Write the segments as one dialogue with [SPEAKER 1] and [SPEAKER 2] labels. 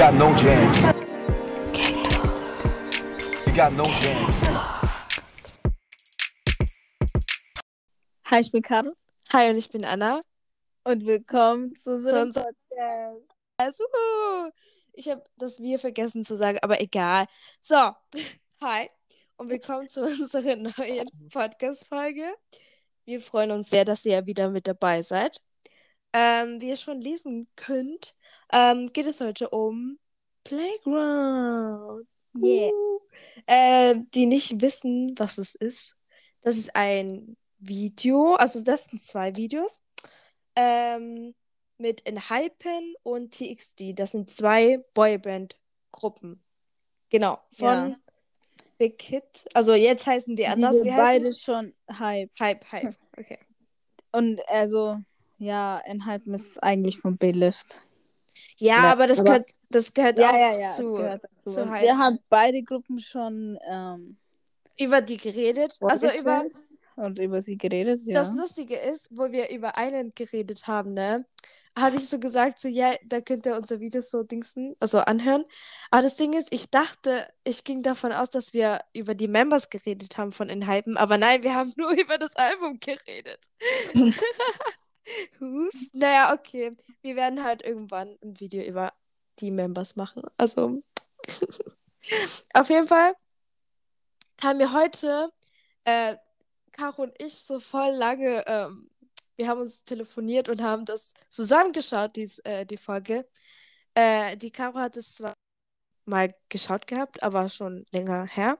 [SPEAKER 1] got no jams. You got no jams.
[SPEAKER 2] Hi, ich bin Caro
[SPEAKER 3] Hi und ich bin Anna.
[SPEAKER 2] und willkommen zu unserem- Podcast.
[SPEAKER 3] Also, ich habe das Wir vergessen zu sagen, aber egal. So, hi und willkommen zu unserer neuen Podcast-Folge. Wir freuen uns sehr, dass ihr wieder mit dabei seid. Ähm, wie ihr schon lesen könnt, ähm, geht es heute um Playground.
[SPEAKER 2] Yeah.
[SPEAKER 3] Uh. Äh, die nicht wissen, was es ist. Das ist ein Video, also das sind zwei Videos. Ähm, mit Enhypen und TXT. Das sind zwei Boyband-Gruppen. Genau. Von
[SPEAKER 2] Ja.
[SPEAKER 3] Big Hit. Also jetzt heißen die
[SPEAKER 2] Die
[SPEAKER 3] anders.
[SPEAKER 2] sind
[SPEAKER 3] Wie heißen
[SPEAKER 2] beide schon Hype.
[SPEAKER 3] Hype, Hype. Okay.
[SPEAKER 2] Und also, ja, Enhypen ist eigentlich von B-Lift.
[SPEAKER 3] Ja,
[SPEAKER 2] Ja,
[SPEAKER 3] aber das
[SPEAKER 2] aber-
[SPEAKER 3] gehört, das gehört
[SPEAKER 2] Ja,
[SPEAKER 3] auch
[SPEAKER 2] ja, ja,
[SPEAKER 3] zu,
[SPEAKER 2] gehört dazu.
[SPEAKER 3] zu
[SPEAKER 2] wir haben beide Gruppen schon ähm,
[SPEAKER 3] über die geredet. Also über
[SPEAKER 2] und über sie geredet, ja.
[SPEAKER 3] Das Lustige ist, wo wir über einen geredet haben, ne, habe ich so gesagt, so, ja, da könnt ihr unser Video so dingsen, also anhören. Aber das Ding ist, ich dachte, ich ging davon aus, dass wir über die Members geredet haben von Inhypen, aber nein, wir haben nur über das Album geredet. Ups. Naja, okay. Wir werden halt irgendwann ein Video über die Members machen. Also, auf jeden Fall haben wir heute, äh, Caro und ich, so voll lange, ähm, wir haben uns telefoniert und haben das zusammengeschaut, dies, äh, die Folge. Äh, die Caro hat es zwar mal geschaut gehabt, aber schon länger her.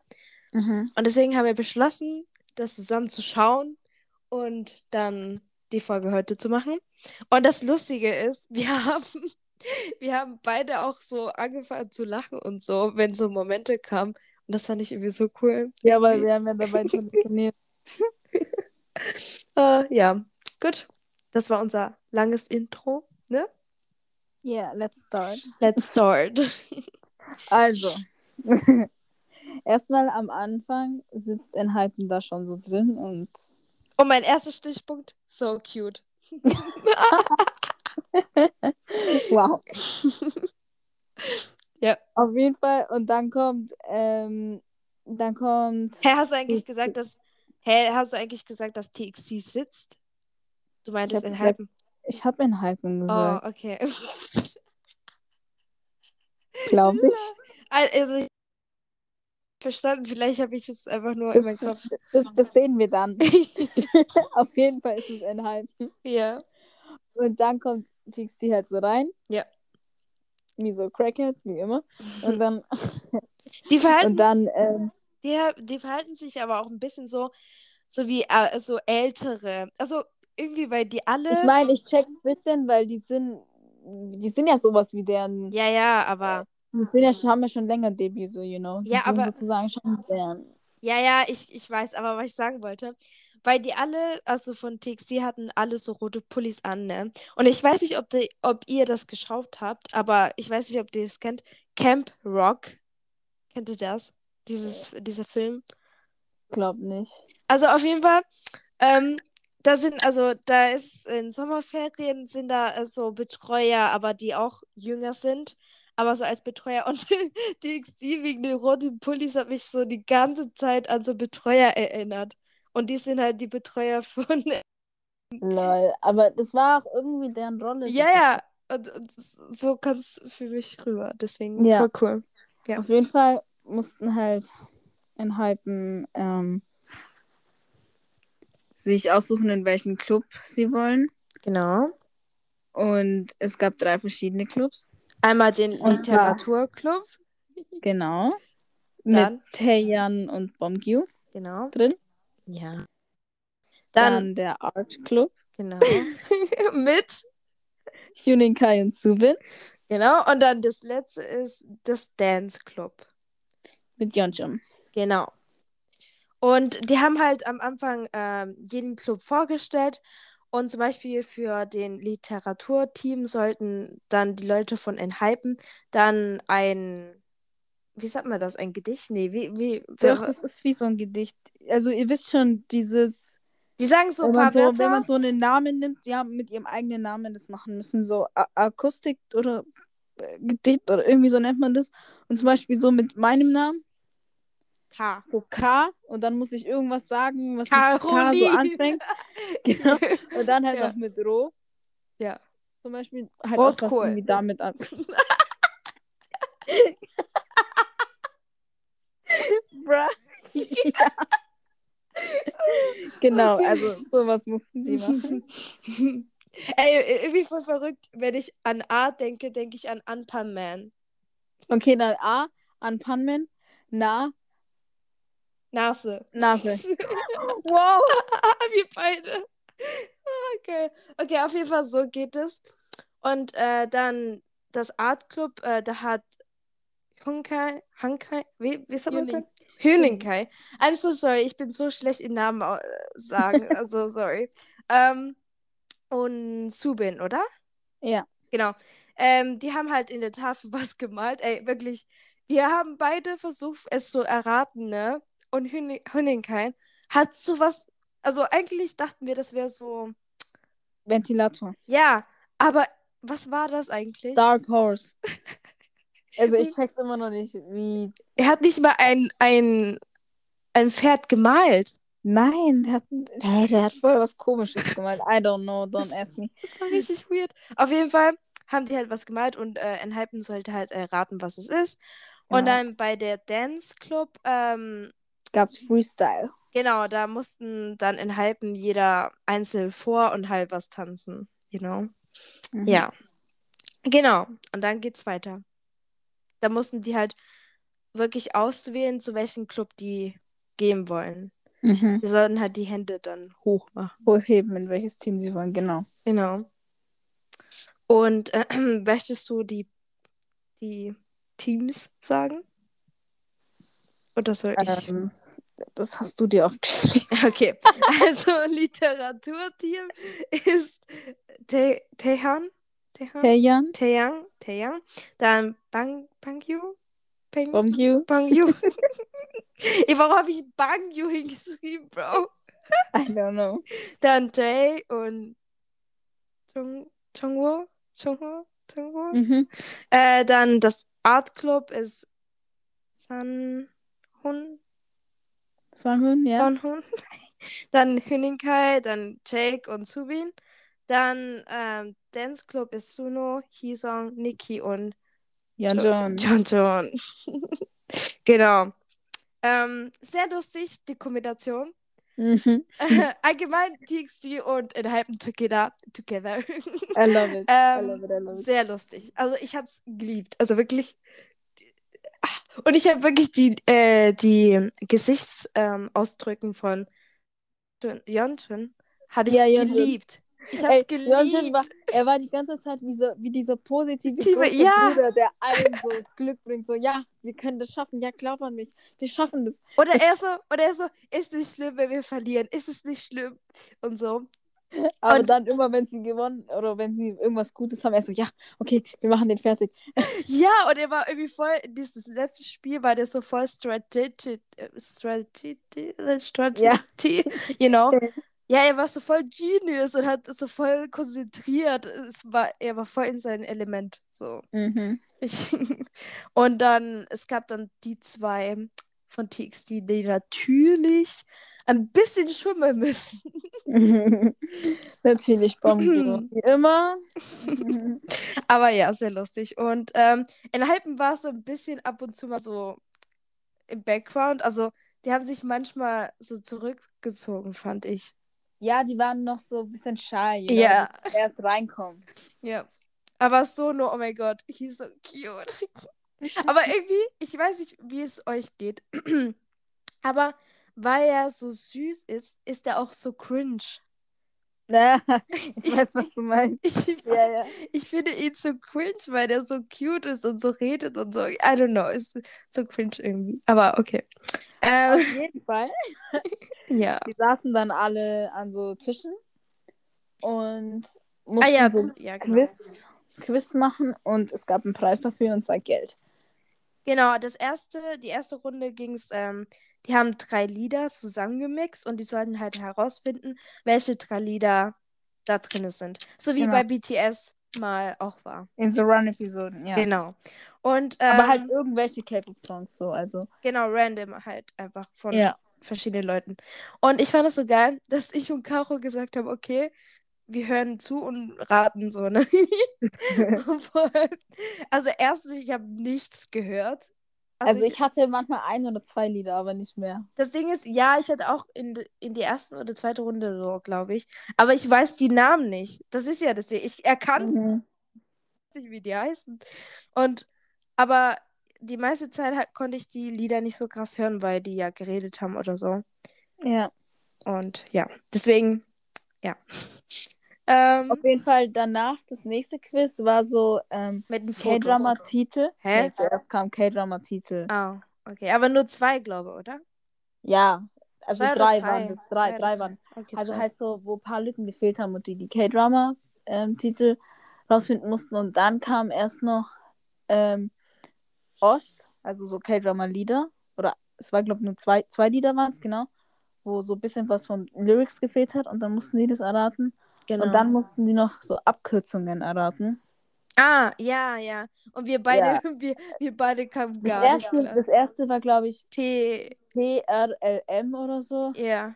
[SPEAKER 2] Mhm.
[SPEAKER 3] Und deswegen haben wir beschlossen, das zusammen zu schauen und dann die Folge heute zu machen. Und das Lustige ist, wir haben, wir haben beide auch so angefangen zu lachen und so, wenn so Momente kamen. Und das fand ich irgendwie so cool.
[SPEAKER 2] Ja, weil wir haben ja dabei telefoniert.
[SPEAKER 3] Äh, ja, gut. Das war unser langes Intro, ne?
[SPEAKER 2] Yeah, let's start.
[SPEAKER 3] Let's start.
[SPEAKER 2] Also, erstmal am Anfang sitzt Enhypen da schon so drin und
[SPEAKER 3] Und mein erster Stichpunkt, so cute.
[SPEAKER 2] wow.
[SPEAKER 3] Ja.
[SPEAKER 2] Auf jeden Fall. Und dann kommt, ähm, dann kommt.
[SPEAKER 3] Hä, hast du eigentlich
[SPEAKER 2] Ich-
[SPEAKER 3] gesagt, dass. Hä, hast du eigentlich gesagt, dass TXC sitzt? Du meintest in Hypen.
[SPEAKER 2] Ich habe Enhypen
[SPEAKER 3] Oh,
[SPEAKER 2] gesagt,
[SPEAKER 3] okay.
[SPEAKER 2] glaube ich.
[SPEAKER 3] Also, ich verstanden, vielleicht habe ich es einfach nur in meinem
[SPEAKER 2] Das,
[SPEAKER 3] Kopf.
[SPEAKER 2] das, das sehen wir dann. Auf jeden Fall ist es Enhypen.
[SPEAKER 3] ja.
[SPEAKER 2] Und dann kommt TXT halt so rein.
[SPEAKER 3] Ja.
[SPEAKER 2] Wie so Crackheads, wie immer. Und dann,
[SPEAKER 3] Die verhalten,
[SPEAKER 2] und dann, ähm,
[SPEAKER 3] die, die verhalten sich aber auch ein bisschen so, so wie äh, so ältere. Also irgendwie, weil die alle.
[SPEAKER 2] ich meine, ich check's ein bisschen, weil die sind, die sind ja sowas wie deren,
[SPEAKER 3] ja, ja, aber.
[SPEAKER 2] Die sind ja, schon- haben ja schon länger Debüt, so, you know. Die
[SPEAKER 3] Ja, aber-
[SPEAKER 2] sozusagen schon deren.
[SPEAKER 3] Ja, ja, ich, ich weiß, aber was ich sagen wollte, weil die alle, also von TXT hatten alle so rote Pullis an, ne? Und ich weiß nicht, ob, die, ob ihr das geschaut habt, aber ich weiß nicht, ob ihr das kennt. Camp Rock. Kennt ihr das? Dieses, dieser Film?
[SPEAKER 2] Glaub nicht.
[SPEAKER 3] Also auf jeden Fall, ähm, da sind, also da ist in Sommerferien sind da äh, so Betreuer, aber die auch jünger sind, aber so als Betreuer und TXT wegen den roten Pullis hat mich so die ganze Zeit an so Betreuer erinnert. Und die sind halt die Betreuer von.
[SPEAKER 2] Lol. Aber das war auch irgendwie deren Rolle.
[SPEAKER 3] Ja, ja. Und, und so kam es für mich rüber. Deswegen
[SPEAKER 2] Ja.
[SPEAKER 3] voll cool. Ja.
[SPEAKER 2] Auf jeden Fall mussten halt Enhypen ähm, sich aussuchen, in welchen Club sie wollen.
[SPEAKER 3] Genau.
[SPEAKER 2] Und es gab drei verschiedene Clubs.
[SPEAKER 3] Einmal den Literaturclub.
[SPEAKER 2] Genau.
[SPEAKER 3] Dann-
[SPEAKER 2] Mit Taeyan und Bomgyu
[SPEAKER 3] Genau.
[SPEAKER 2] drin.
[SPEAKER 3] Ja.
[SPEAKER 2] Dann,
[SPEAKER 3] Dann,
[SPEAKER 2] der Art Club.
[SPEAKER 3] genau. Mit
[SPEAKER 2] Hyunin Kai und Subin.
[SPEAKER 3] Genau, und dann das letzte ist das Dance Club.
[SPEAKER 2] Mit Yeonjum.
[SPEAKER 3] Genau. Und die haben halt am Anfang ähm, jeden Club vorgestellt. Und zum Beispiel für den Literaturteam sollten dann die Leute von Enhypen dann ein, wie sagt man das, ein Gedicht? Nee, wie, wie,
[SPEAKER 2] Doch, das ist wie so ein Gedicht. Also ihr wisst schon, dieses
[SPEAKER 3] die sagen so ein paar
[SPEAKER 2] so,
[SPEAKER 3] Wörter.
[SPEAKER 2] wenn man so einen Namen nimmt, die haben mit ihrem eigenen Namen das machen müssen, so A Akustik oder äh, Gedicht oder irgendwie so nennt man das. Und zum Beispiel so mit meinem Namen,
[SPEAKER 3] K.
[SPEAKER 2] so K, und dann muss ich irgendwas sagen, was mit K so anfängt. Genau. Und dann halt
[SPEAKER 3] Ja.
[SPEAKER 2] noch mit Ro.
[SPEAKER 3] Ja.
[SPEAKER 2] Zum Beispiel halt auch
[SPEAKER 3] Rotkohl.
[SPEAKER 2] irgendwie damit an. Bruh. ja. Genau,
[SPEAKER 3] Okay.
[SPEAKER 2] also sowas mussten die machen.
[SPEAKER 3] Ey, irgendwie voll verrückt. Wenn ich an A denke, denke ich an Anpan Man.
[SPEAKER 2] Okay, dann A, an Panman, Na,
[SPEAKER 3] Nase.
[SPEAKER 2] Nase. Wow.
[SPEAKER 3] Wir beide. Okay. Okay, auf jeden Fall so geht es. Und äh, dann das Art Club, äh, da hat Hunkai, Hankai, wie, wie sagt man das?
[SPEAKER 2] Hüning.
[SPEAKER 3] Hüninkai. I'm so sorry, ich bin so schlecht in Namen äh, sagen. Also sorry. Ähm, und Subin, oder?
[SPEAKER 2] Ja.
[SPEAKER 3] Genau. Ähm, die haben halt in der Tafel was gemalt. Ey, wirklich. Wir haben beide versucht, es zu erraten, ne? Und Hüni- Hüninkai hat sowas. Also eigentlich dachten wir, das wäre so.
[SPEAKER 2] Ventilator.
[SPEAKER 3] Ja, aber was war das eigentlich?
[SPEAKER 2] Dark Horse. Also ich check's immer noch nicht, wie.
[SPEAKER 3] Er hat nicht mal ein, ein, ein Pferd gemalt.
[SPEAKER 2] Nein, der hat, der, der hat voll was komisches gemalt. I don't know, don't ask me.
[SPEAKER 3] Das war richtig weird. Auf jeden Fall haben die halt was gemalt und äh, Enhypen sollte halt erraten, was es ist. Und
[SPEAKER 2] Genau.
[SPEAKER 3] dann bei der Dance Club, ähm,
[SPEAKER 2] Gab's Freestyle.
[SPEAKER 3] Genau, da mussten dann in Halben jeder einzeln vor und halb was tanzen, you know?
[SPEAKER 2] Mhm.
[SPEAKER 3] Ja. Genau. Und dann geht's weiter. Da mussten die halt wirklich auswählen, zu welchem Club die gehen wollen.
[SPEAKER 2] Mhm.
[SPEAKER 3] Die sollten halt die Hände dann hoch machen.
[SPEAKER 2] Hochheben, in welches Team sie wollen, genau.
[SPEAKER 3] Genau. Und äh, möchtest du die, die Teams sagen? Oder soll ich?
[SPEAKER 2] Ähm, das hast du dir aufgeschrieben.
[SPEAKER 3] Okay, also Literaturteam ist Te Tehan, Tehan,
[SPEAKER 2] Taeyeon,
[SPEAKER 3] Taeyang, Taeyang, dann Bang Bangyu, Bang
[SPEAKER 2] Bongyu,
[SPEAKER 3] Bangyu. Ey, warum habe ich Bangyu hingeschrieben, Bro?
[SPEAKER 2] I don't know.
[SPEAKER 3] Dann Jay und Chung Chungwo, Chungwo, Chungwo.
[SPEAKER 2] Mhm.
[SPEAKER 3] Äh, dann das Art Club ist San Hun,
[SPEAKER 2] Sanghun, ja.
[SPEAKER 3] San Hun. Dann Hüninkai, dann Jake und Subin. Dann ähm, Dance Club ist Suno, Hisong, Nikki und
[SPEAKER 2] Yeonjun.
[SPEAKER 3] John John. genau. Ähm, sehr lustig, die Kombination.
[SPEAKER 2] Mhm.
[SPEAKER 3] Allgemein TXT und Enhypen together. together.
[SPEAKER 2] I love it. I
[SPEAKER 3] ähm,
[SPEAKER 2] love it, I love it.
[SPEAKER 3] sehr lustig. Also ich habe es geliebt. Also wirklich. Und ich habe wirklich die, äh, die Gesichtsausdrücken von Yeonjun habe ich
[SPEAKER 2] Ja,
[SPEAKER 3] geliebt. Ich habe
[SPEAKER 2] Ey,
[SPEAKER 3] es geliebt.
[SPEAKER 2] War, er war die ganze Zeit wie, so, wie dieser positive
[SPEAKER 3] Tiefe- ja.
[SPEAKER 2] Bruder, der allen so Glück bringt. So, ja, wir können das schaffen. Ja, glaub an mich. Wir schaffen das.
[SPEAKER 3] Oder er so, oder er so, ist nicht schlimm, wenn wir verlieren, ist es nicht schlimm und so.
[SPEAKER 2] Aber
[SPEAKER 3] Und-
[SPEAKER 2] dann immer, wenn sie gewonnen oder wenn sie irgendwas Gutes haben, er so, ja, okay, wir machen den fertig.
[SPEAKER 3] Ja, und er war irgendwie voll, dieses letzte Spiel war der so voll strategic, äh, strategy, strategy, you know. Ja, er war so voll genius und hat so voll konzentriert. Es war, er war voll in seinem Element, so.
[SPEAKER 2] Mhm.
[SPEAKER 3] Ich, und dann, es gab dann die zwei von TXT, die natürlich ein bisschen schwimmen müssen.
[SPEAKER 2] Natürlich Bomben. Wie immer.
[SPEAKER 3] Aber ja, sehr lustig. Und ähm, in Hypen war es so ein bisschen ab und zu mal so im Background. Also, die haben sich manchmal so zurückgezogen, fand ich.
[SPEAKER 2] ja, die waren noch so ein bisschen shy.
[SPEAKER 3] Ja.
[SPEAKER 2] Erst reinkommen.
[SPEAKER 3] Ja. Aber so nur, oh mein Gott, he's so cute. Aber irgendwie, ich weiß nicht, wie es euch geht. Aber weil er so süß ist, ist er auch so cringe.
[SPEAKER 2] Ja, ich
[SPEAKER 3] Ich-
[SPEAKER 2] weiß, was du meinst.
[SPEAKER 3] Ich,
[SPEAKER 2] Ja, ja.
[SPEAKER 3] ich finde ihn so cringe, weil der so cute ist und so redet und so. I don't know, ist so cringe irgendwie. Aber okay. Ähm,
[SPEAKER 2] Auf jeden Fall.
[SPEAKER 3] ja.
[SPEAKER 2] Die saßen dann alle an so Tischen und mussten
[SPEAKER 3] Ah ja,
[SPEAKER 2] so
[SPEAKER 3] ja genau.
[SPEAKER 2] Quiz, Quiz machen und es gab einen Preis dafür und zwar Geld.
[SPEAKER 3] Genau, das erste, die erste Runde ging es, ähm, die haben drei Lieder zusammengemixt und die sollten halt herausfinden, welche drei Lieder da drin sind. So wie
[SPEAKER 2] Genau.
[SPEAKER 3] bei BTS. mal auch war.
[SPEAKER 2] In so Run-Episoden, ja.
[SPEAKER 3] Genau. Und ähm,
[SPEAKER 2] Aber halt irgendwelche K-Pop-Songs so, also.
[SPEAKER 3] genau random halt einfach von
[SPEAKER 2] Ja.
[SPEAKER 3] verschiedenen Leuten. Und ich fand es so geil, dass ich und Caro gesagt haben, okay, wir hören zu und raten so, ne? Also erstens, ich habe nichts gehört.
[SPEAKER 2] Also ich hatte manchmal ein oder zwei Lieder, aber nicht mehr.
[SPEAKER 3] Das Ding ist, ja, ich hatte auch in, in die ersten oder zweite Runde so, glaube ich. Aber ich weiß die Namen nicht. Das ist ja das Ding. Ich erkannte
[SPEAKER 2] Mhm.
[SPEAKER 3] nicht, wie die heißen. Und, aber die meiste Zeit halt, konnte ich die Lieder nicht so krass hören, weil die ja geredet haben oder so.
[SPEAKER 2] Ja.
[SPEAKER 3] Und ja, deswegen, ja. Ähm,
[SPEAKER 2] Auf jeden Fall danach, das nächste Quiz war so ähm,
[SPEAKER 3] mit Fotos.
[SPEAKER 2] K-Drama-Titel.
[SPEAKER 3] Hä?
[SPEAKER 2] Nee, zuerst kam K-Drama-Titel.
[SPEAKER 3] Ah, okay. Aber nur zwei, glaube oder?
[SPEAKER 2] Ja, also drei
[SPEAKER 3] drei?
[SPEAKER 2] waren das.
[SPEAKER 3] Zwei
[SPEAKER 2] Drei, drei waren es.
[SPEAKER 3] Okay,
[SPEAKER 2] Also
[SPEAKER 3] drei.
[SPEAKER 2] halt so, wo ein paar Lücken gefehlt haben und die die K-Drama-Titel rausfinden mussten. Und dann kam erst noch ähm, Ost, also so K-Drama-Lieder. Oder es war, glaube ich, nur zwei, zwei Lieder waren es, genau. Wo so ein bisschen was von Lyrics gefehlt hat und dann mussten die das erraten.
[SPEAKER 3] Genau.
[SPEAKER 2] Und dann mussten die noch so Abkürzungen erraten.
[SPEAKER 3] Ah, ja, ja. Und wir beide,
[SPEAKER 2] Ja.
[SPEAKER 3] wir, wir beide kamen
[SPEAKER 2] Das
[SPEAKER 3] gar
[SPEAKER 2] erste,
[SPEAKER 3] nicht klar.
[SPEAKER 2] das erste war, glaube ich,
[SPEAKER 3] P,
[SPEAKER 2] PRLM oder so.
[SPEAKER 3] ja.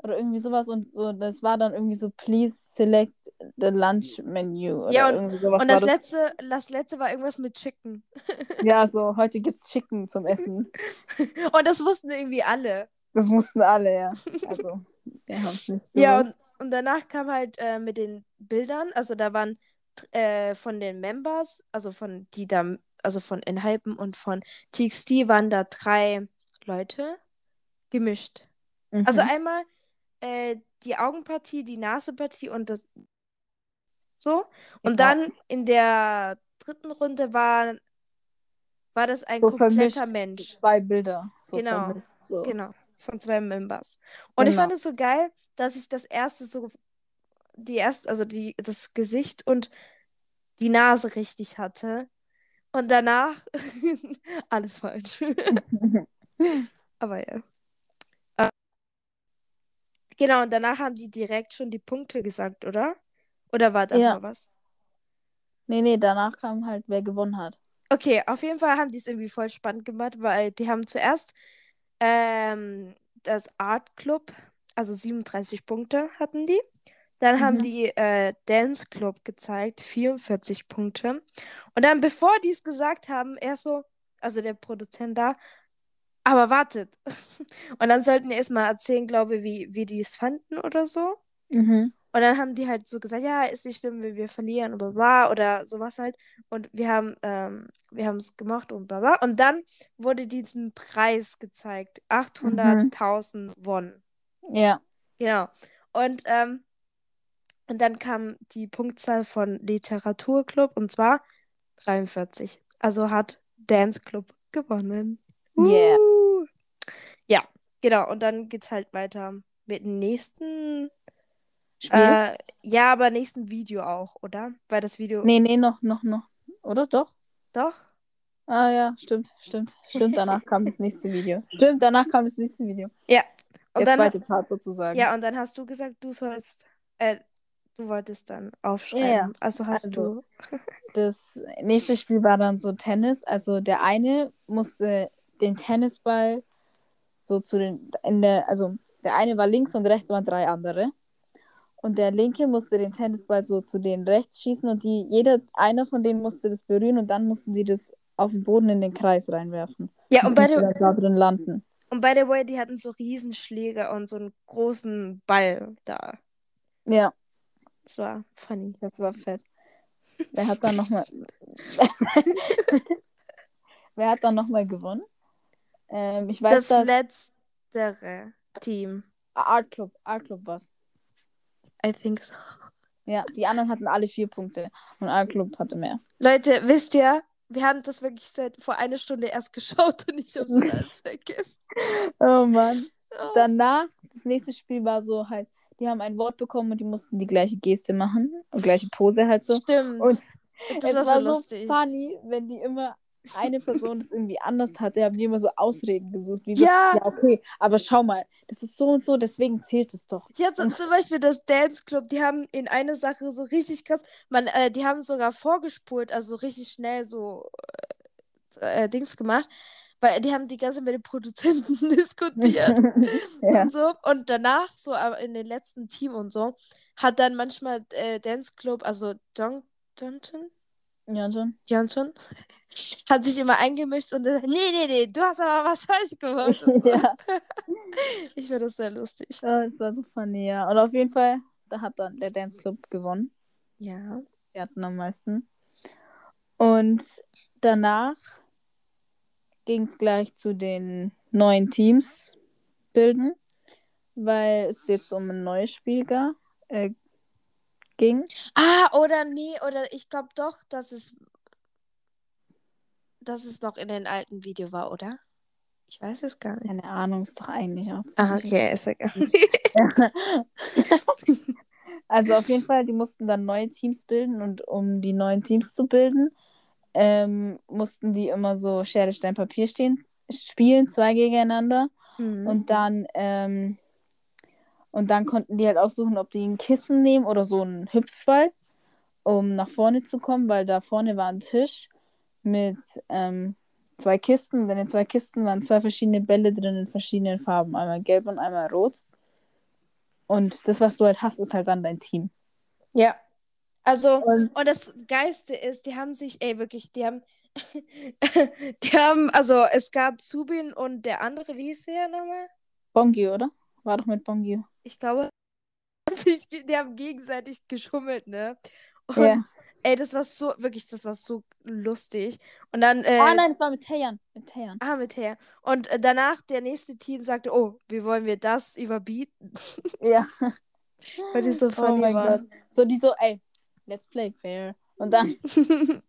[SPEAKER 2] Oder irgendwie sowas. Und so, das war dann irgendwie so, please select the lunch menu. Oder
[SPEAKER 3] Ja, und-
[SPEAKER 2] irgendwie sowas
[SPEAKER 3] Und
[SPEAKER 2] war
[SPEAKER 3] das letzte, das letzte war irgendwas mit Chicken.
[SPEAKER 2] Ja, so, heute gibt's Chicken zum Essen.
[SPEAKER 3] Und das wussten irgendwie alle.
[SPEAKER 2] Das mussten alle, ja. Also, wir haben es nicht
[SPEAKER 3] Ja, und, und danach kam halt äh, mit den Bildern, also da waren äh, von den Members, also von die da, also von Inhypen und von TXT waren da drei Leute gemischt.
[SPEAKER 2] Mhm.
[SPEAKER 3] Also einmal äh, die Augenpartie, die Nasepartie und das so. Und
[SPEAKER 2] Ja.
[SPEAKER 3] dann in der dritten Runde war, war das ein
[SPEAKER 2] so
[SPEAKER 3] kompletter Mensch.
[SPEAKER 2] Zwei Bilder. So
[SPEAKER 3] Genau,
[SPEAKER 2] vermischt, so.
[SPEAKER 3] Genau, von zwei Members. Und ich
[SPEAKER 2] Genau.
[SPEAKER 3] fand es so geil, dass ich das erste so, die erste, also die, das Gesicht und die Nase richtig hatte. Und danach alles falsch. Aber ja. Äh, Genau, und danach haben die direkt schon die Punkte gesagt, oder? Oder war da
[SPEAKER 2] Ja.
[SPEAKER 3] noch was?
[SPEAKER 2] nee, nee, danach kam halt, wer gewonnen hat.
[SPEAKER 3] Okay, auf jeden Fall haben die es irgendwie voll spannend gemacht, weil die haben zuerst ähm, das Art Club, also 37 Punkte hatten die. Dann haben
[SPEAKER 2] Mhm.
[SPEAKER 3] die äh, Dance Club gezeigt, 44 Punkte. Und dann, bevor die es gesagt haben, er so, also der Produzent da, aber wartet. Und dann sollten die erstmal erzählen, glaube ich, wie, wie die es fanden oder so.
[SPEAKER 2] Mhm.
[SPEAKER 3] Und dann haben die halt so gesagt, ja, ist nicht schlimm, wenn wir verlieren oder bla oder sowas halt. Und wir haben, ähm, wir haben es gemacht und bla bla. Und dann wurde diesen Preis gezeigt. 800.000 Won.
[SPEAKER 2] Ja.
[SPEAKER 3] Genau. Und, ähm, und dann kam die Punktzahl von Literaturclub und zwar 43. Also hat Dance Club gewonnen.
[SPEAKER 2] Yeah.
[SPEAKER 3] Uh. Ja, genau. Und dann geht's halt weiter mit dem nächsten
[SPEAKER 2] Spiel?
[SPEAKER 3] äh, ja, aber nächsten Video auch, oder? Weil das Video.
[SPEAKER 2] nee, nee, noch, noch, noch. Oder doch?
[SPEAKER 3] Doch?
[SPEAKER 2] Ah ja, stimmt, stimmt. Stimmt, danach kam das nächste Video. Stimmt, danach kam das nächste Video.
[SPEAKER 3] Ja. Und
[SPEAKER 2] Der
[SPEAKER 3] dann,
[SPEAKER 2] zweite Part sozusagen.
[SPEAKER 3] ja, und dann hast du gesagt, du sollst. Äh, du wolltest dann aufschreiben.
[SPEAKER 2] Ja.
[SPEAKER 3] Also hast
[SPEAKER 2] Also-
[SPEAKER 3] du.
[SPEAKER 2] Das nächste Spiel war dann so Tennis. Also der eine musste den Tennisball so zu den, in der, also der eine war links und rechts waren drei andere. Und der linke musste den Tennisball so zu den rechts schießen und die, jeder, einer von denen musste das berühren und dann mussten die das auf den Boden in den Kreis reinwerfen.
[SPEAKER 3] Ja, und bei der,
[SPEAKER 2] da drin landen.
[SPEAKER 3] und by the way, die hatten so Riesenschläge und so einen großen Ball da.
[SPEAKER 2] Ja,
[SPEAKER 3] Das war funny.
[SPEAKER 2] das war fett. Wer hat dann nochmal. Wer hat dann nochmal gewonnen? Ähm, ich weiß,
[SPEAKER 3] Das
[SPEAKER 2] dass.
[SPEAKER 3] letztere Team.
[SPEAKER 2] Art Club, Art Club was.
[SPEAKER 3] I think so.
[SPEAKER 2] Ja, die anderen hatten alle vier Punkte und Art Club hatte mehr.
[SPEAKER 3] Leute, wisst ihr, wir haben das wirklich seit vor einer Stunde erst geschaut und ich habe so alles vergessen.
[SPEAKER 2] Oh Mann.
[SPEAKER 3] Oh.
[SPEAKER 2] Danach, das nächste Spiel war so halt, die haben ein Wort bekommen und die mussten die gleiche Geste machen und gleiche Pose halt so.
[SPEAKER 3] Stimmt.
[SPEAKER 2] Und
[SPEAKER 3] das
[SPEAKER 2] es
[SPEAKER 3] war so lustig.
[SPEAKER 2] funny, wenn die immer eine Person das irgendwie anders hatte, haben die immer so Ausreden gesucht. Wie so,
[SPEAKER 3] Ja.
[SPEAKER 2] ja, okay, aber schau mal, das ist so und so, deswegen zählt es doch.
[SPEAKER 3] Ja, so, zum Beispiel das Dance Club, die haben in einer Sache so richtig krass, man, äh, die haben sogar vorgespult, also richtig schnell so äh, äh, Dings gemacht, weil die haben die ganze Zeit mit den Produzenten diskutiert
[SPEAKER 2] ja.
[SPEAKER 3] und so. Und danach, so in den letzten Team und so, hat dann manchmal äh, Dance Club, also John, Johnson,
[SPEAKER 2] ja, schon.
[SPEAKER 3] Johnson, hat sich immer eingemischt und dann, nee, nee, nee, du hast aber was falsch gemacht. So.
[SPEAKER 2] ja.
[SPEAKER 3] Ich finde das sehr lustig.
[SPEAKER 2] ja, das war so funny, ja. Und auf jeden Fall, da hat dann der Dance Club gewonnen.
[SPEAKER 3] Ja.
[SPEAKER 2] Die hatten am meisten. Und danach ging es gleich zu den neuen Teams bilden, weil es jetzt um ein neues Spiel ga, äh, ging.
[SPEAKER 3] Ah, oder nee, oder ich glaube doch, dass es, dass es noch in den alten Video war, oder? Ich weiß es gar nicht.
[SPEAKER 2] Keine Ahnung, ist doch eigentlich auch
[SPEAKER 3] Ah, okay, ist egal.
[SPEAKER 2] Also auf jeden Fall, die mussten dann neue Teams bilden und um die neuen Teams zu bilden, ähm, mussten die immer so Schere, Stein, Papier stehen, spielen, zwei gegeneinander.
[SPEAKER 3] Mhm.
[SPEAKER 2] Und dann, ähm, und dann konnten die halt aussuchen, ob die ein Kissen nehmen oder so einen Hüpfball, um nach vorne zu kommen, weil da vorne war ein Tisch mit ähm, zwei Kisten. Und in den zwei Kisten waren zwei verschiedene Bälle drin in verschiedenen Farben. Einmal gelb und einmal rot. Und das, was du halt hast, ist halt dann dein Team.
[SPEAKER 3] Ja. Also,
[SPEAKER 2] Und
[SPEAKER 3] und das Geiste ist, die haben sich, ey, wirklich, die haben, die haben, also es gab Subin und der andere, wie hieß der nochmal?
[SPEAKER 2] Bongio, oder? War doch mit Bongio.
[SPEAKER 3] Ich glaube, sich- die haben gegenseitig geschummelt, ne? Und,
[SPEAKER 2] Ja.
[SPEAKER 3] ey, das war so, wirklich, das war so lustig. Und dann, äh,
[SPEAKER 2] Ah nein, das war mit Tayan. Mit Tayan.
[SPEAKER 3] Ah, mit her. Und äh, danach der nächste Team sagte, oh, wie wollen wir das überbieten?
[SPEAKER 2] Ja.
[SPEAKER 3] Weil die so
[SPEAKER 2] Oh
[SPEAKER 3] funny
[SPEAKER 2] Gott.
[SPEAKER 3] waren.
[SPEAKER 2] So, die so, ey, let's play fair. Und dann,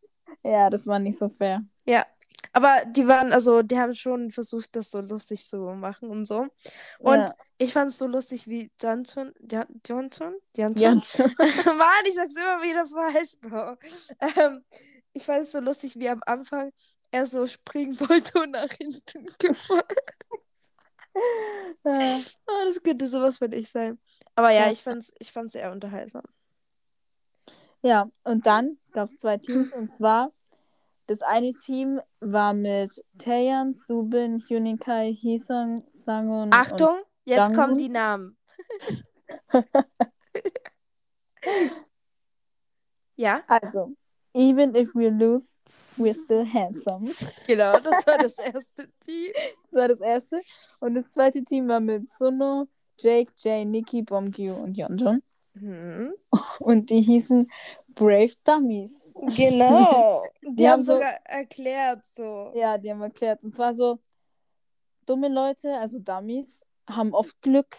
[SPEAKER 2] ja, das war nicht so fair.
[SPEAKER 3] ja. Aber die waren, also, die haben schon versucht, das so lustig zu machen und so. Und
[SPEAKER 2] ja.
[SPEAKER 3] ich fand es so lustig, wie Johnson, Johnson? Johnson? Mann, ich sag's immer wieder falsch, Bro. Ähm, ich fand es so lustig, wie am Anfang er so springen wollte und nach hinten gefallen.
[SPEAKER 2] Ja.
[SPEAKER 3] Ah, das könnte sowas von ich sein. Aber ja,
[SPEAKER 2] Ja.
[SPEAKER 3] ich fand's, ich fand's sehr unterhaltsam.
[SPEAKER 2] Ja, und dann gab es zwei Teams und zwar das eine Team war mit Taeyeon, Subin, Hyuninkai, Hisang, Sangun
[SPEAKER 3] Achtung, jetzt
[SPEAKER 2] Dangun?
[SPEAKER 3] kommen die Namen. ja,
[SPEAKER 2] und also even if we lose, we're still handsome.
[SPEAKER 3] genau, das war das erste Team.
[SPEAKER 2] Das war das erste. Und das zweite Team war mit Suno, Jake, Jay, Nikki, Bomgyu und Yeonjun.
[SPEAKER 3] Mhm.
[SPEAKER 2] Und die hießen Brave Dummies.
[SPEAKER 3] Genau. Die,
[SPEAKER 2] Die
[SPEAKER 3] haben
[SPEAKER 2] haben so-
[SPEAKER 3] sogar erklärt so.
[SPEAKER 2] Ja, die haben erklärt. Und zwar so, dumme Leute, also Dummies, haben oft Glück.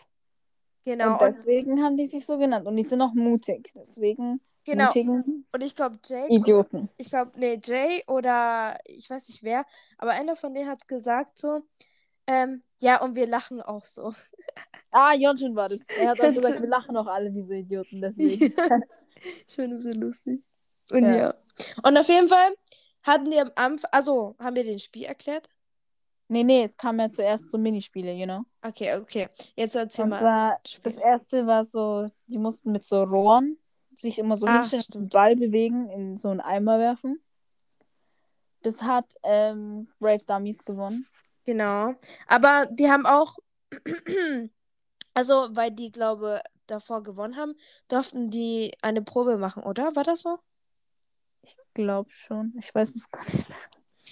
[SPEAKER 3] Genau.
[SPEAKER 2] und
[SPEAKER 3] Und,
[SPEAKER 2] deswegen haben die sich so genannt. Und die sind auch mutig. Deswegen
[SPEAKER 3] genau.
[SPEAKER 2] mutigen
[SPEAKER 3] Und ich glaube, Jake,
[SPEAKER 2] Idioten.
[SPEAKER 3] ich glaube, nee, Jay oder ich weiß nicht wer, aber einer von denen hat gesagt so, ähm, ja, und wir lachen auch so.
[SPEAKER 2] Ah, Yeonjun war das. Er hat auch gesagt, wir lachen auch alle wie so Idioten. Deswegen.
[SPEAKER 3] ich finde es so lustig. Und
[SPEAKER 2] Ja.
[SPEAKER 3] ja. Und auf jeden Fall hatten die am Anfang, also haben wir den Spiel erklärt?
[SPEAKER 2] nee, nee, es kam ja zuerst so Minispiele, you know.
[SPEAKER 3] Okay, okay. Jetzt erzähl
[SPEAKER 2] Und
[SPEAKER 3] mal.
[SPEAKER 2] zwar, das erste war so, die mussten mit so Rohren sich immer so hinstellen,
[SPEAKER 3] stimmt.
[SPEAKER 2] den Ball bewegen, in so einen Eimer werfen. Das hat ähm, Brave Dummies gewonnen.
[SPEAKER 3] Genau. Aber die haben auch, also weil die, glaube davor gewonnen haben, durften die eine Probe machen, oder? War das so?
[SPEAKER 2] Glaub schon. Ich weiß es gar nicht mehr.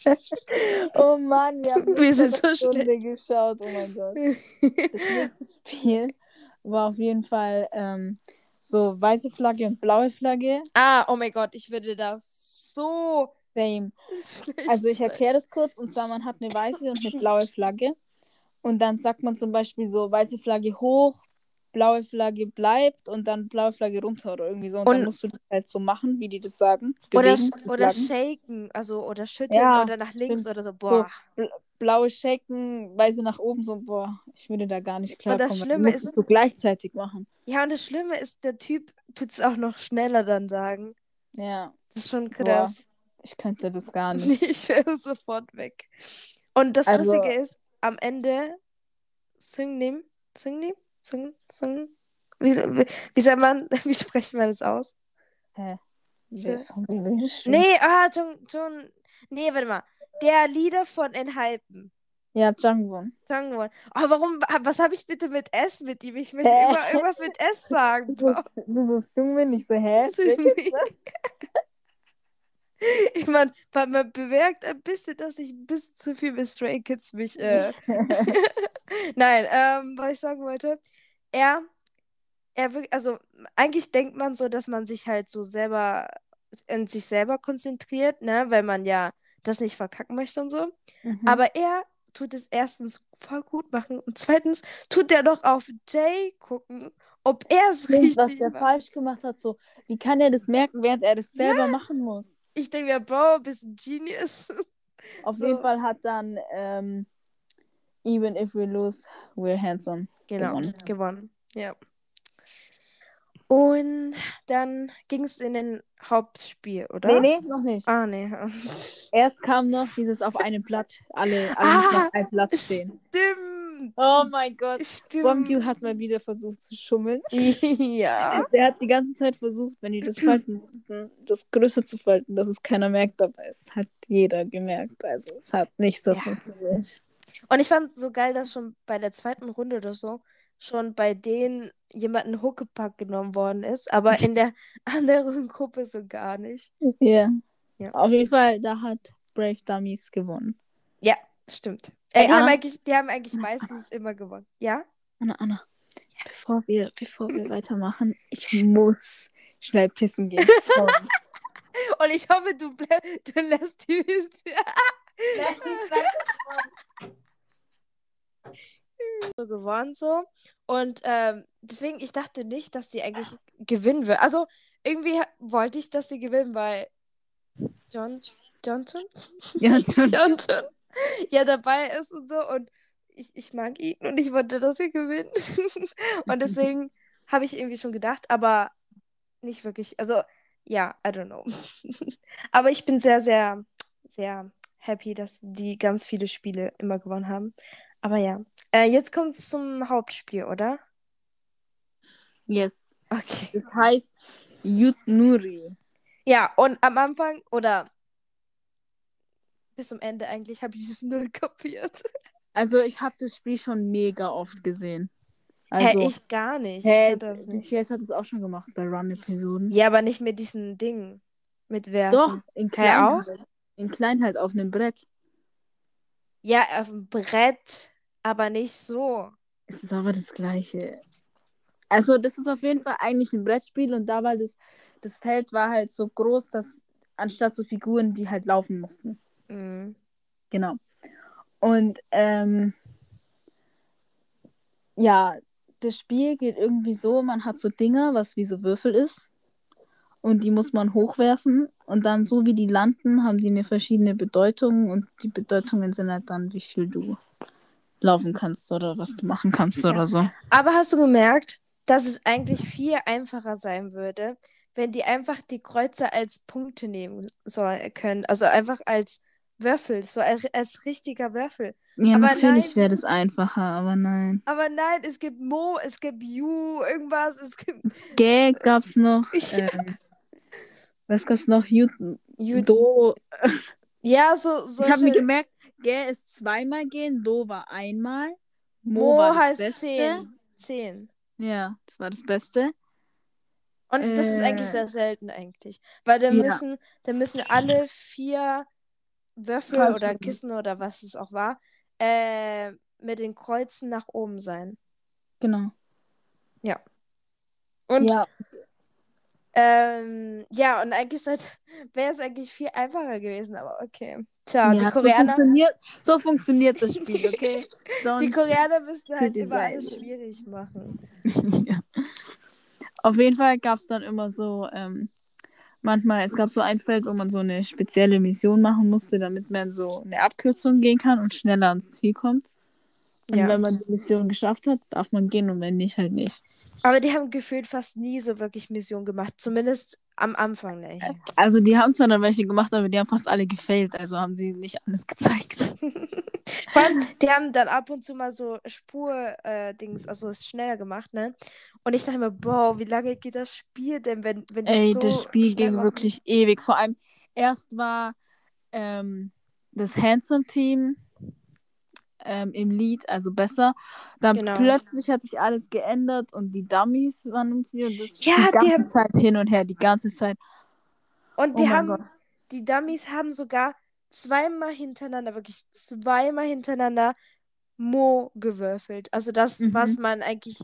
[SPEAKER 2] oh Mann, wir haben
[SPEAKER 3] Wir sind so
[SPEAKER 2] Stunde
[SPEAKER 3] schlecht.
[SPEAKER 2] geschaut. Oh mein Gott. Das nächste Spiel war auf jeden Fall ähm, so weiße Flagge und blaue Flagge.
[SPEAKER 3] ah, oh mein Gott, ich würde da so
[SPEAKER 2] Same. Also ich erkläre das kurz. Und zwar, man hat eine weiße und eine blaue Flagge. Und dann sagt man zum Beispiel so, weiße Flagge hoch, blaue Flagge bleibt und dann blaue Flagge runter oder irgendwie so. Und,
[SPEAKER 3] Und-
[SPEAKER 2] dann musst du das halt so machen, wie die das sagen.
[SPEAKER 3] Oder,
[SPEAKER 2] Bewegen,
[SPEAKER 3] oder shaken, also oder schütteln
[SPEAKER 2] Ja,
[SPEAKER 3] oder nach links oder so. Boah.
[SPEAKER 2] blaue Shaken, weiße nach oben, so, boah, ich würde da gar nicht
[SPEAKER 3] Und
[SPEAKER 2] klarkommen.
[SPEAKER 3] das
[SPEAKER 2] weil
[SPEAKER 3] Schlimme ist-
[SPEAKER 2] so gleichzeitig machen.
[SPEAKER 3] Ja, und das Schlimme ist, der Typ tut es auch noch schneller dann sagen.
[SPEAKER 2] Ja,
[SPEAKER 3] Das ist schon krass.
[SPEAKER 2] Ich könnte das gar nicht.
[SPEAKER 3] Ich wäre sofort weg. Und das
[SPEAKER 2] Also-
[SPEAKER 3] Lustige ist, am Ende Sungnim, Sungnim, Sung, Sung, wie, wie, wie sagt man, wie spricht man das aus?
[SPEAKER 2] Hä?
[SPEAKER 3] So. Nee, ah, Jung, Jung, nee, warte mal. Der Leader von Enhypen.
[SPEAKER 2] Ja, Jungwon.
[SPEAKER 3] Jungwon. Oh, warum, was habe ich bitte mit S mit ihm? Ich möchte
[SPEAKER 2] Hä?
[SPEAKER 3] immer irgendwas mit S sagen.
[SPEAKER 2] Du du so Jungwon, ich so, hä?
[SPEAKER 3] Ich meine, man, man bemerkt ein bisschen, dass ich ein bisschen zu viel mit Stray Kids mich. Äh... Nein, ähm, was ich sagen wollte, er, er wirklich, also eigentlich denkt man so, dass man sich halt so selber in sich selber konzentriert, ne, weil man ja das nicht verkacken möchte und so.
[SPEAKER 2] Mhm.
[SPEAKER 3] Aber er tut es erstens voll gut machen und zweitens tut er doch auf Jay gucken, ob er es
[SPEAKER 2] Stimmt, was
[SPEAKER 3] richtig
[SPEAKER 2] der
[SPEAKER 3] macht.
[SPEAKER 2] falsch gemacht hat, so, wie kann er das merken, während er das selber machen muss?
[SPEAKER 3] Ich denke mir, Bro, bist ein Genius.
[SPEAKER 2] Auf
[SPEAKER 3] So.
[SPEAKER 2] jeden Fall hat dann ähm, Even if we lose, we're handsome.
[SPEAKER 3] Genau,
[SPEAKER 2] Gewonnen.
[SPEAKER 3] gewonnen. Ja. Und dann ging es in den Hauptspiel, oder?
[SPEAKER 2] Nee, nee, noch nicht.
[SPEAKER 3] Ah, nee.
[SPEAKER 2] Erst kam noch dieses auf einem Blatt, alle, alle
[SPEAKER 3] Ah,
[SPEAKER 2] auf einem Blatt stehen.
[SPEAKER 3] Stimmt.
[SPEAKER 2] Oh mein Gott.
[SPEAKER 3] Stimmt.
[SPEAKER 2] Bonkyu hat mal wieder versucht zu schummeln.
[SPEAKER 3] ja.
[SPEAKER 2] Der hat die ganze Zeit versucht, wenn die das falten mussten, das größer zu falten, dass es keiner merkt, aber es hat jeder gemerkt. Also es hat nicht so
[SPEAKER 3] Ja.
[SPEAKER 2] funktioniert.
[SPEAKER 3] Und ich fand es so geil, dass schon bei der zweiten Runde oder so schon bei denen jemand ein Huckepack genommen worden ist, aber in der anderen Gruppe so gar nicht.
[SPEAKER 2] Ja.
[SPEAKER 3] Ja.
[SPEAKER 2] Auf jeden Fall, da hat Brave Dummies gewonnen.
[SPEAKER 3] Stimmt. Äh,
[SPEAKER 2] Ey,
[SPEAKER 3] die, haben eigentlich, die haben eigentlich meistens immer gewonnen. Ja?
[SPEAKER 2] Anna, Anna, bevor wir, bevor wir weitermachen, ich muss schnell pissen gehen.
[SPEAKER 3] Und ich hoffe, du, du lässt die so gewonnen so. Und ähm, deswegen, ich dachte nicht, dass die eigentlich gewinnen wird. Also irgendwie wollte ich, dass sie gewinnen, weil John Johnson?
[SPEAKER 2] ja, schon.
[SPEAKER 3] Johnson ja dabei ist und so. Und ich, ich mag ihn und ich wollte, dass sie gewinnt. und deswegen habe ich irgendwie schon gedacht, aber nicht wirklich. Also, ja, I don't know. aber ich bin sehr, sehr, sehr happy, dass die ganz viele Spiele immer gewonnen haben. Aber ja. Äh, jetzt kommt es zum Hauptspiel, oder?
[SPEAKER 2] Yes.
[SPEAKER 3] Okay.
[SPEAKER 2] Das heißt Yutnuri.
[SPEAKER 3] Ja, und am Anfang oder bis zum Ende eigentlich habe ich es null kapiert.
[SPEAKER 2] Also ich habe das Spiel schon mega oft gesehen. Also,
[SPEAKER 3] Hä, ich gar nicht.
[SPEAKER 2] hä,
[SPEAKER 3] ich das nicht.
[SPEAKER 2] BTS hat es auch schon gemacht bei Run-Episoden.
[SPEAKER 3] Ja, aber nicht mit diesen Ding. Mit Werfen.
[SPEAKER 2] Doch, in klein
[SPEAKER 3] auch?
[SPEAKER 2] halt. In klein halt auf einem Brett.
[SPEAKER 3] Ja, auf dem Brett, aber nicht so.
[SPEAKER 2] Es ist aber das Gleiche. Also, das ist auf jeden Fall eigentlich ein Brettspiel und da war das, das Feld war halt so groß, dass anstatt so Figuren, die halt laufen mussten.
[SPEAKER 3] Mhm.
[SPEAKER 2] Genau. Und ähm, ja, das Spiel geht irgendwie so, man hat so Dinger, was wie so Würfel ist. Und die muss man hochwerfen. Und dann, so wie die landen, haben die eine verschiedene Bedeutung. Und die Bedeutungen sind halt dann, wie viel du laufen kannst oder was du machen kannst
[SPEAKER 3] Ja.
[SPEAKER 2] oder so.
[SPEAKER 3] Aber hast du gemerkt, dass es eigentlich viel einfacher sein würde, wenn die einfach die Kreuze als Punkte nehmen soll, können? Also einfach als Würfel, so als, als richtiger Würfel.
[SPEAKER 2] Ja,
[SPEAKER 3] Aber
[SPEAKER 2] natürlich wäre das einfacher, aber nein.
[SPEAKER 3] Aber nein, es gibt Mo, es gibt Yu, irgendwas, es gibt
[SPEAKER 2] Gä gab's noch.
[SPEAKER 3] Ja.
[SPEAKER 2] Ähm, was gab's noch? Ju
[SPEAKER 3] Yu.
[SPEAKER 2] Do.
[SPEAKER 3] Ja, so, so
[SPEAKER 2] Ich habe mir gemerkt, Gä ist zweimal gehen, Do war einmal. Mo,
[SPEAKER 3] Mo heißt
[SPEAKER 2] Beste.
[SPEAKER 3] zehn. Zehn.
[SPEAKER 2] Ja, das war das Beste.
[SPEAKER 3] Und das ist eigentlich
[SPEAKER 2] Äh.
[SPEAKER 3] sehr selten eigentlich. Weil da
[SPEAKER 2] Ja.
[SPEAKER 3] müssen, da müssen alle vier Würfel
[SPEAKER 2] Falsch
[SPEAKER 3] oder. Kissen oder was es auch war, äh, mit den Kreuzen nach oben sein.
[SPEAKER 2] Genau.
[SPEAKER 3] Und
[SPEAKER 2] ja,
[SPEAKER 3] ähm, ja, und eigentlich wäre es eigentlich viel einfacher gewesen, aber okay. Tja, die
[SPEAKER 2] ja so,
[SPEAKER 3] Koreaner,
[SPEAKER 2] funktioniert, so funktioniert das Spiel, okay?
[SPEAKER 3] die
[SPEAKER 2] Sonst-
[SPEAKER 3] Koreaner müssen halt
[SPEAKER 2] die
[SPEAKER 3] immer alles schwierig machen.
[SPEAKER 2] ja. Auf jeden Fall gab es dann immer so, ähm, manchmal, es gab so ein Feld, wo man so eine spezielle Mission machen musste, damit man so eine Abkürzung gehen kann und schneller ans Ziel kommt. Und
[SPEAKER 3] Ja.
[SPEAKER 2] wenn man die Mission geschafft hat, darf man gehen und wenn nicht, halt nicht.
[SPEAKER 3] Aber die haben gefühlt fast nie so wirklich Mission gemacht. Zumindest am Anfang nicht.
[SPEAKER 2] Also die haben zwar dann welche gemacht, aber die haben fast alle gefailt, also haben sie nicht alles gezeigt.
[SPEAKER 3] Vor allem, die haben dann ab und zu mal so Spur-Dings, also es schneller gemacht, ne? Und ich dachte mir, boah, wie lange geht das Spiel denn, wenn, wenn die
[SPEAKER 2] Ey,
[SPEAKER 3] so
[SPEAKER 2] das Spiel ging
[SPEAKER 3] machen?
[SPEAKER 2] wirklich ewig. Vor allem, erst war ähm, das Handsome-Team ähm, im Lied, also besser. Dann
[SPEAKER 3] Genau.
[SPEAKER 2] plötzlich hat sich alles geändert und die Dummies waren im Spiel. Und das
[SPEAKER 3] Ja,
[SPEAKER 2] die ganze
[SPEAKER 3] haben-
[SPEAKER 2] Zeit hin und her, die ganze Zeit.
[SPEAKER 3] Und
[SPEAKER 2] Oh
[SPEAKER 3] die
[SPEAKER 2] mein
[SPEAKER 3] haben,
[SPEAKER 2] Gott.
[SPEAKER 3] die Dummies haben sogar zweimal hintereinander, wirklich zweimal hintereinander Mo gewürfelt. Also das,
[SPEAKER 2] Mhm.
[SPEAKER 3] was man eigentlich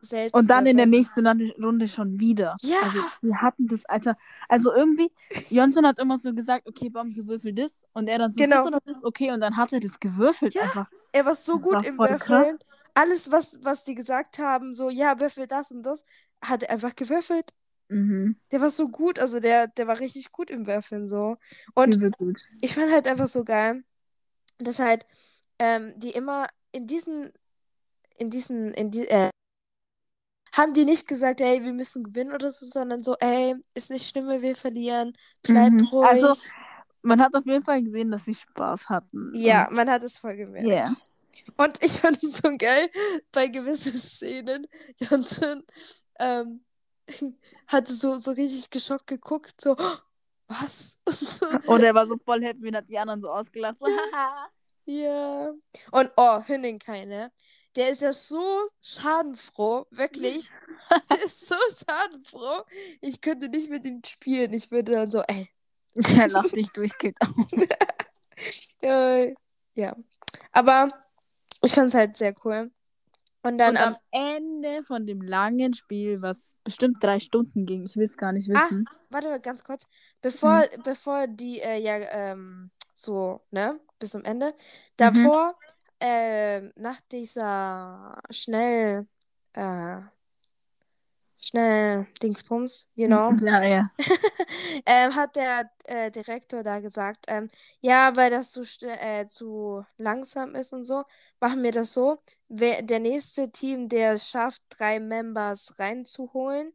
[SPEAKER 3] selten
[SPEAKER 2] Und dann in der nächsten Runde- schon wieder.
[SPEAKER 3] Ja.
[SPEAKER 2] Also, wir hatten das, Alter. Also, irgendwie, Jonson hat immer so gesagt, okay, Bam, gewürfelt das. Und er dann so,
[SPEAKER 3] Genau.
[SPEAKER 2] das oder das, okay. Und dann hat er das gewürfelt
[SPEAKER 3] Ja.
[SPEAKER 2] einfach.
[SPEAKER 3] Er war so
[SPEAKER 2] Das
[SPEAKER 3] gut
[SPEAKER 2] war
[SPEAKER 3] im Würfeln.
[SPEAKER 2] krass.
[SPEAKER 3] Alles, was, was die gesagt haben, so, ja, würfel das und das, hat er einfach gewürfelt.
[SPEAKER 2] Mhm.
[SPEAKER 3] Der war so gut, also der, der war richtig gut im Würfeln, so. Und ich fand halt einfach so geil, dass halt ähm, die immer in diesen, in diesen, in die, äh, haben die nicht gesagt, ey, wir müssen gewinnen oder so, sondern so, ey, ist nicht schlimm, wir verlieren, bleibt
[SPEAKER 2] Mhm.
[SPEAKER 3] ruhig.
[SPEAKER 2] Also, Man hat auf jeden Fall gesehen, dass sie Spaß hatten.
[SPEAKER 3] ja, man hat es voll gemerkt.
[SPEAKER 2] Ja.
[SPEAKER 3] Und ich fand es so geil bei gewissen Szenen. Johnson ähm, hatte so, so richtig geschockt geguckt, so, "Oh, was? Und so,
[SPEAKER 2] Und er war so voll happy und hat die anderen so ausgelacht. So, haha.
[SPEAKER 3] ja. Und oh, Hünningkai, ne? Der ist ja so schadenfroh, wirklich. Der ist so schadenfroh. Ich könnte nicht mit ihm spielen. Ich würde dann so, ey.
[SPEAKER 2] Der lacht dich durchgeht.
[SPEAKER 3] Ja, ja. Aber ich fand es halt sehr cool. Und dann
[SPEAKER 2] Und
[SPEAKER 3] am
[SPEAKER 2] am Ende von dem langen Spiel, was bestimmt drei Stunden ging, ich will es gar nicht
[SPEAKER 3] Ah,
[SPEAKER 2] wissen.
[SPEAKER 3] warte mal ganz kurz. Bevor,
[SPEAKER 2] Hm.
[SPEAKER 3] bevor die äh, ja ähm, so, ne, bis zum Ende.
[SPEAKER 2] Mhm.
[SPEAKER 3] Ähm, nach dieser schnell, äh, schnell Dingsbums, you know,
[SPEAKER 2] Ja, ja.
[SPEAKER 3] ähm, hat der äh, Direktor da gesagt, ähm, ja, weil das zu, äh, zu langsam ist und so, machen wir das so. Wer, der nächste Team, der es schafft, drei Members reinzuholen,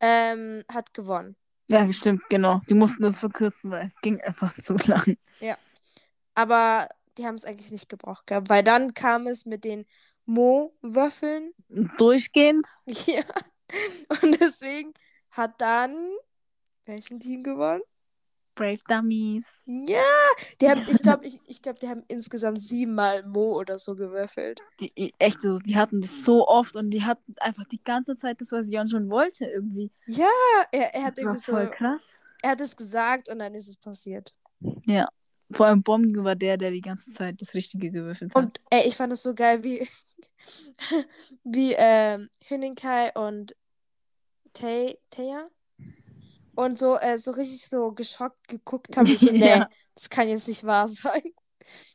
[SPEAKER 3] ähm, hat gewonnen.
[SPEAKER 2] Ja, stimmt, genau. Die mussten das verkürzen, weil es ging einfach zu lang.
[SPEAKER 3] Aber die haben es eigentlich nicht gebraucht gehabt, weil dann kam es mit den Mo-Würfeln.
[SPEAKER 2] Durchgehend.
[SPEAKER 3] Ja. Und deswegen hat dann welchen Team gewonnen?
[SPEAKER 2] Brave Dummies.
[SPEAKER 3] Ja, die haben, ich glaube, ich, ich glaub, die haben insgesamt siebenmal Mo oder so gewürfelt.
[SPEAKER 2] Die, echt so, die hatten das so oft und die hatten einfach die ganze Zeit das, was Jon schon wollte, irgendwie.
[SPEAKER 3] Ja, er, er hat
[SPEAKER 2] Das war
[SPEAKER 3] irgendwie so,
[SPEAKER 2] voll krass.
[SPEAKER 3] er hat es gesagt und dann ist es passiert.
[SPEAKER 2] Ja. Vor allem Bomben war der, der die ganze Zeit das Richtige gewürfelt hat.
[SPEAKER 3] Und ey, ich fand es so geil, wie, wie ähm, Hünningkai und Taya und so, äh, so richtig so geschockt geguckt haben. So, nee,
[SPEAKER 2] Ja.
[SPEAKER 3] das kann jetzt nicht wahr sein.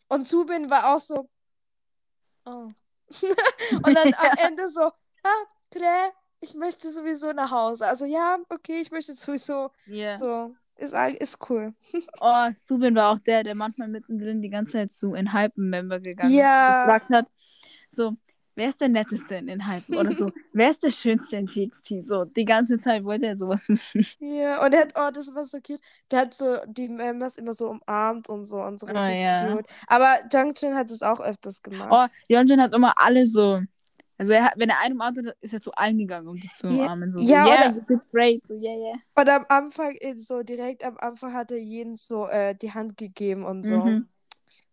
[SPEAKER 3] Und Zubin war auch so, oh. und dann am Ende so, ah, ich möchte sowieso nach Hause. Also ja, okay, ich möchte sowieso,
[SPEAKER 2] Ja.
[SPEAKER 3] so, ist, ist cool.
[SPEAKER 2] Oh, Subin war auch der, der manchmal mittendrin die ganze Zeit zu in Hypen-Member gegangen
[SPEAKER 3] Ja.
[SPEAKER 2] ist und gefragt hat, so, wer ist der Netteste in den Hypen? Oder so, wer ist der Schönste in TXT? So, die ganze Zeit wollte er sowas wissen.
[SPEAKER 3] Ja, und er hat, oh, das war so cute. Der hat so die Members immer so umarmt und so und so
[SPEAKER 2] Ah,
[SPEAKER 3] richtig
[SPEAKER 2] ja.
[SPEAKER 3] cute. Aber Junction hat es auch öfters gemacht.
[SPEAKER 2] Oh, Yonjin hat immer alle so, also er hat, wenn er einen umarmt hat, ist er zu allen gegangen, um die zu umarmen. So,
[SPEAKER 3] ja,
[SPEAKER 2] so yeah,
[SPEAKER 3] oder-
[SPEAKER 2] great, so, yeah, yeah.
[SPEAKER 3] Und am Anfang, äh, so direkt am Anfang hat er jeden so äh, die Hand gegeben und so.
[SPEAKER 2] Mhm.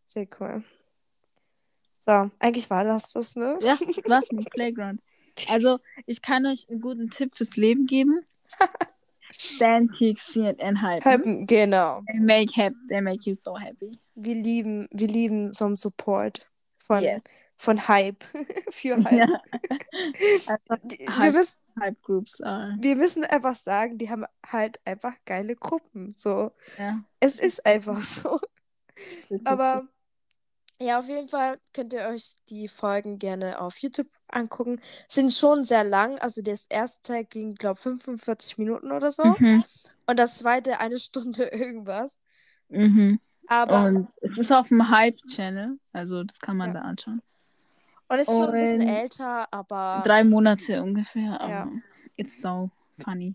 [SPEAKER 3] Sehr cool. So, eigentlich war das das, ne?
[SPEAKER 2] Ja, das war's mit Playground. Also, ich kann euch einen guten Tipp fürs Leben geben. Stand TXT and Hype.
[SPEAKER 3] Hypen, genau.
[SPEAKER 2] They make happy, they make you so happy.
[SPEAKER 3] Wir lieben, wir lieben so einen Support von,
[SPEAKER 2] Yes.
[SPEAKER 3] Von Hype. Für Hype.
[SPEAKER 2] Ja. Einfach
[SPEAKER 3] Die- Wir,
[SPEAKER 2] Hype.
[SPEAKER 3] müssen,
[SPEAKER 2] Hype Groups are.
[SPEAKER 3] wir müssen einfach sagen, die haben halt einfach geile Gruppen. So.
[SPEAKER 2] Ja.
[SPEAKER 3] Es ist einfach so. Aber ja, auf jeden Fall könnt ihr euch die Folgen gerne auf YouTube angucken. Sind schon sehr lang. Also das erste Teil ging, glaube ich, 45 Minuten oder so.
[SPEAKER 2] so. Mhm.
[SPEAKER 3] Und das zweite eine Stunde irgendwas.
[SPEAKER 2] Mhm.
[SPEAKER 3] Aber
[SPEAKER 2] Und es ist auf dem Hype-Channel, also das kann man
[SPEAKER 3] Ja.
[SPEAKER 2] da anschauen.
[SPEAKER 3] Und es ist schon ein bisschen älter, aber
[SPEAKER 2] Drei Monate ungefähr, aber
[SPEAKER 3] Ja.
[SPEAKER 2] it's so funny.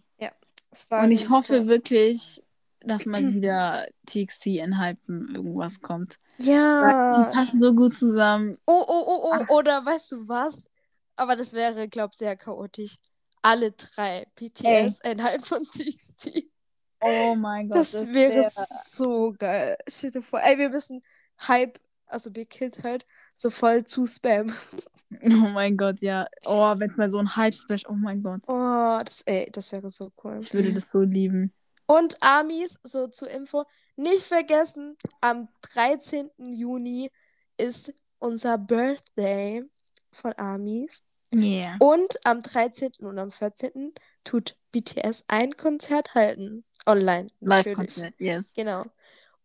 [SPEAKER 3] War
[SPEAKER 2] Und ich hoffe
[SPEAKER 3] cool.
[SPEAKER 2] wirklich, dass mal wieder TXT in Hypen irgendwas kommt. Weil Die
[SPEAKER 3] Ja.
[SPEAKER 2] passen so gut zusammen.
[SPEAKER 3] Oh, oh, oh, oh, oder weißt du was? Aber das wäre, glaub ich, sehr chaotisch. Alle drei BTS innerhalb von TXT.
[SPEAKER 2] Oh mein Gott.
[SPEAKER 3] Das wäre so geil. Stell dir vor. Ey, wir müssen Hype, also Big Kid halt, so voll zu spammen.
[SPEAKER 2] Oh mein Gott, ja. Oh, wenn es mal so ein Hype-Splash, oh mein Gott.
[SPEAKER 3] Oh, das, ey, das wäre so cool.
[SPEAKER 2] Ich würde das so lieben.
[SPEAKER 3] Und Amis, so zur Info, nicht vergessen, am 13. Juni ist unser Birthday von Amis.
[SPEAKER 2] Yeah.
[SPEAKER 3] Und am 13. und am 14. tut BTS ein Konzert halten. Online.
[SPEAKER 2] Live-Konzert, yes.
[SPEAKER 3] Genau.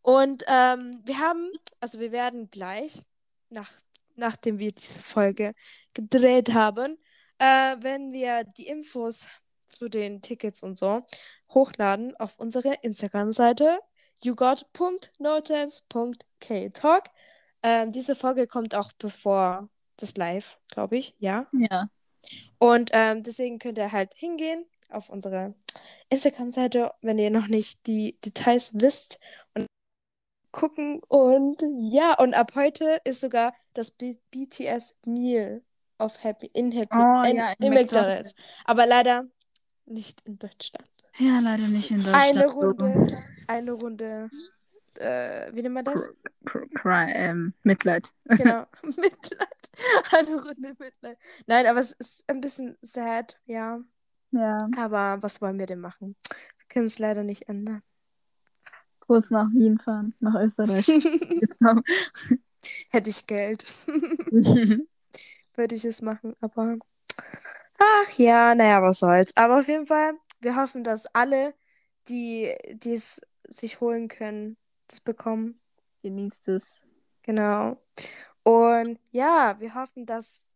[SPEAKER 3] Und ähm, wir haben, also wir werden gleich, nach, nachdem wir diese Folge gedreht haben, äh, wenn wir die Infos zu den Tickets und so hochladen auf unsere Instagram-Seite yougot.notimes.ktalk. Ähm, diese Folge kommt auch bevor das Live, glaube ich, ja.
[SPEAKER 2] Ja.
[SPEAKER 3] Und ähm, deswegen könnt ihr halt hingehen auf unsere Instagram-Seite, wenn ihr noch nicht die Details wisst und gucken. Und ja, und ab heute ist sogar das B BTS Meal auf Happy in Happy
[SPEAKER 2] Oh,
[SPEAKER 3] in,
[SPEAKER 2] ja, in
[SPEAKER 3] in McDonald's. Aber leider nicht in Deutschland.
[SPEAKER 2] Ja, leider nicht in Deutschland.
[SPEAKER 3] Eine. Runde, eine Runde, äh, wie nennt man das?
[SPEAKER 2] Cr- Cry, ähm, Mitleid.
[SPEAKER 3] Genau, Mitleid. Eine Runde Mitleid. Nein, aber es ist ein bisschen sad, ja.
[SPEAKER 2] Ja.
[SPEAKER 3] Aber was wollen wir denn machen? Wir können es leider nicht ändern.
[SPEAKER 2] Kurz nach Wien fahren, nach Österreich.
[SPEAKER 3] Hätte ich Geld, würde ich es machen, aber ach ja, naja, was soll's. Aber auf jeden Fall, wir hoffen, dass alle, die die es sich holen können, das bekommen.
[SPEAKER 2] Genießt es.
[SPEAKER 3] Genau. Und ja, wir hoffen, dass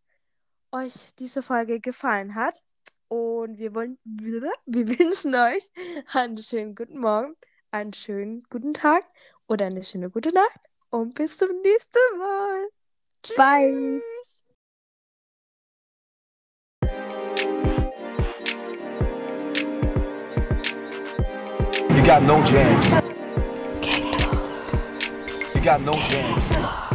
[SPEAKER 3] euch diese Folge gefallen hat. Und wir wollen, wir wünschen euch einen schönen guten Morgen, einen schönen guten Tag oder eine schöne gute Nacht. Und bis zum nächsten Mal. Tschüss.
[SPEAKER 2] Bye.
[SPEAKER 1] You got no jams. You got no jams.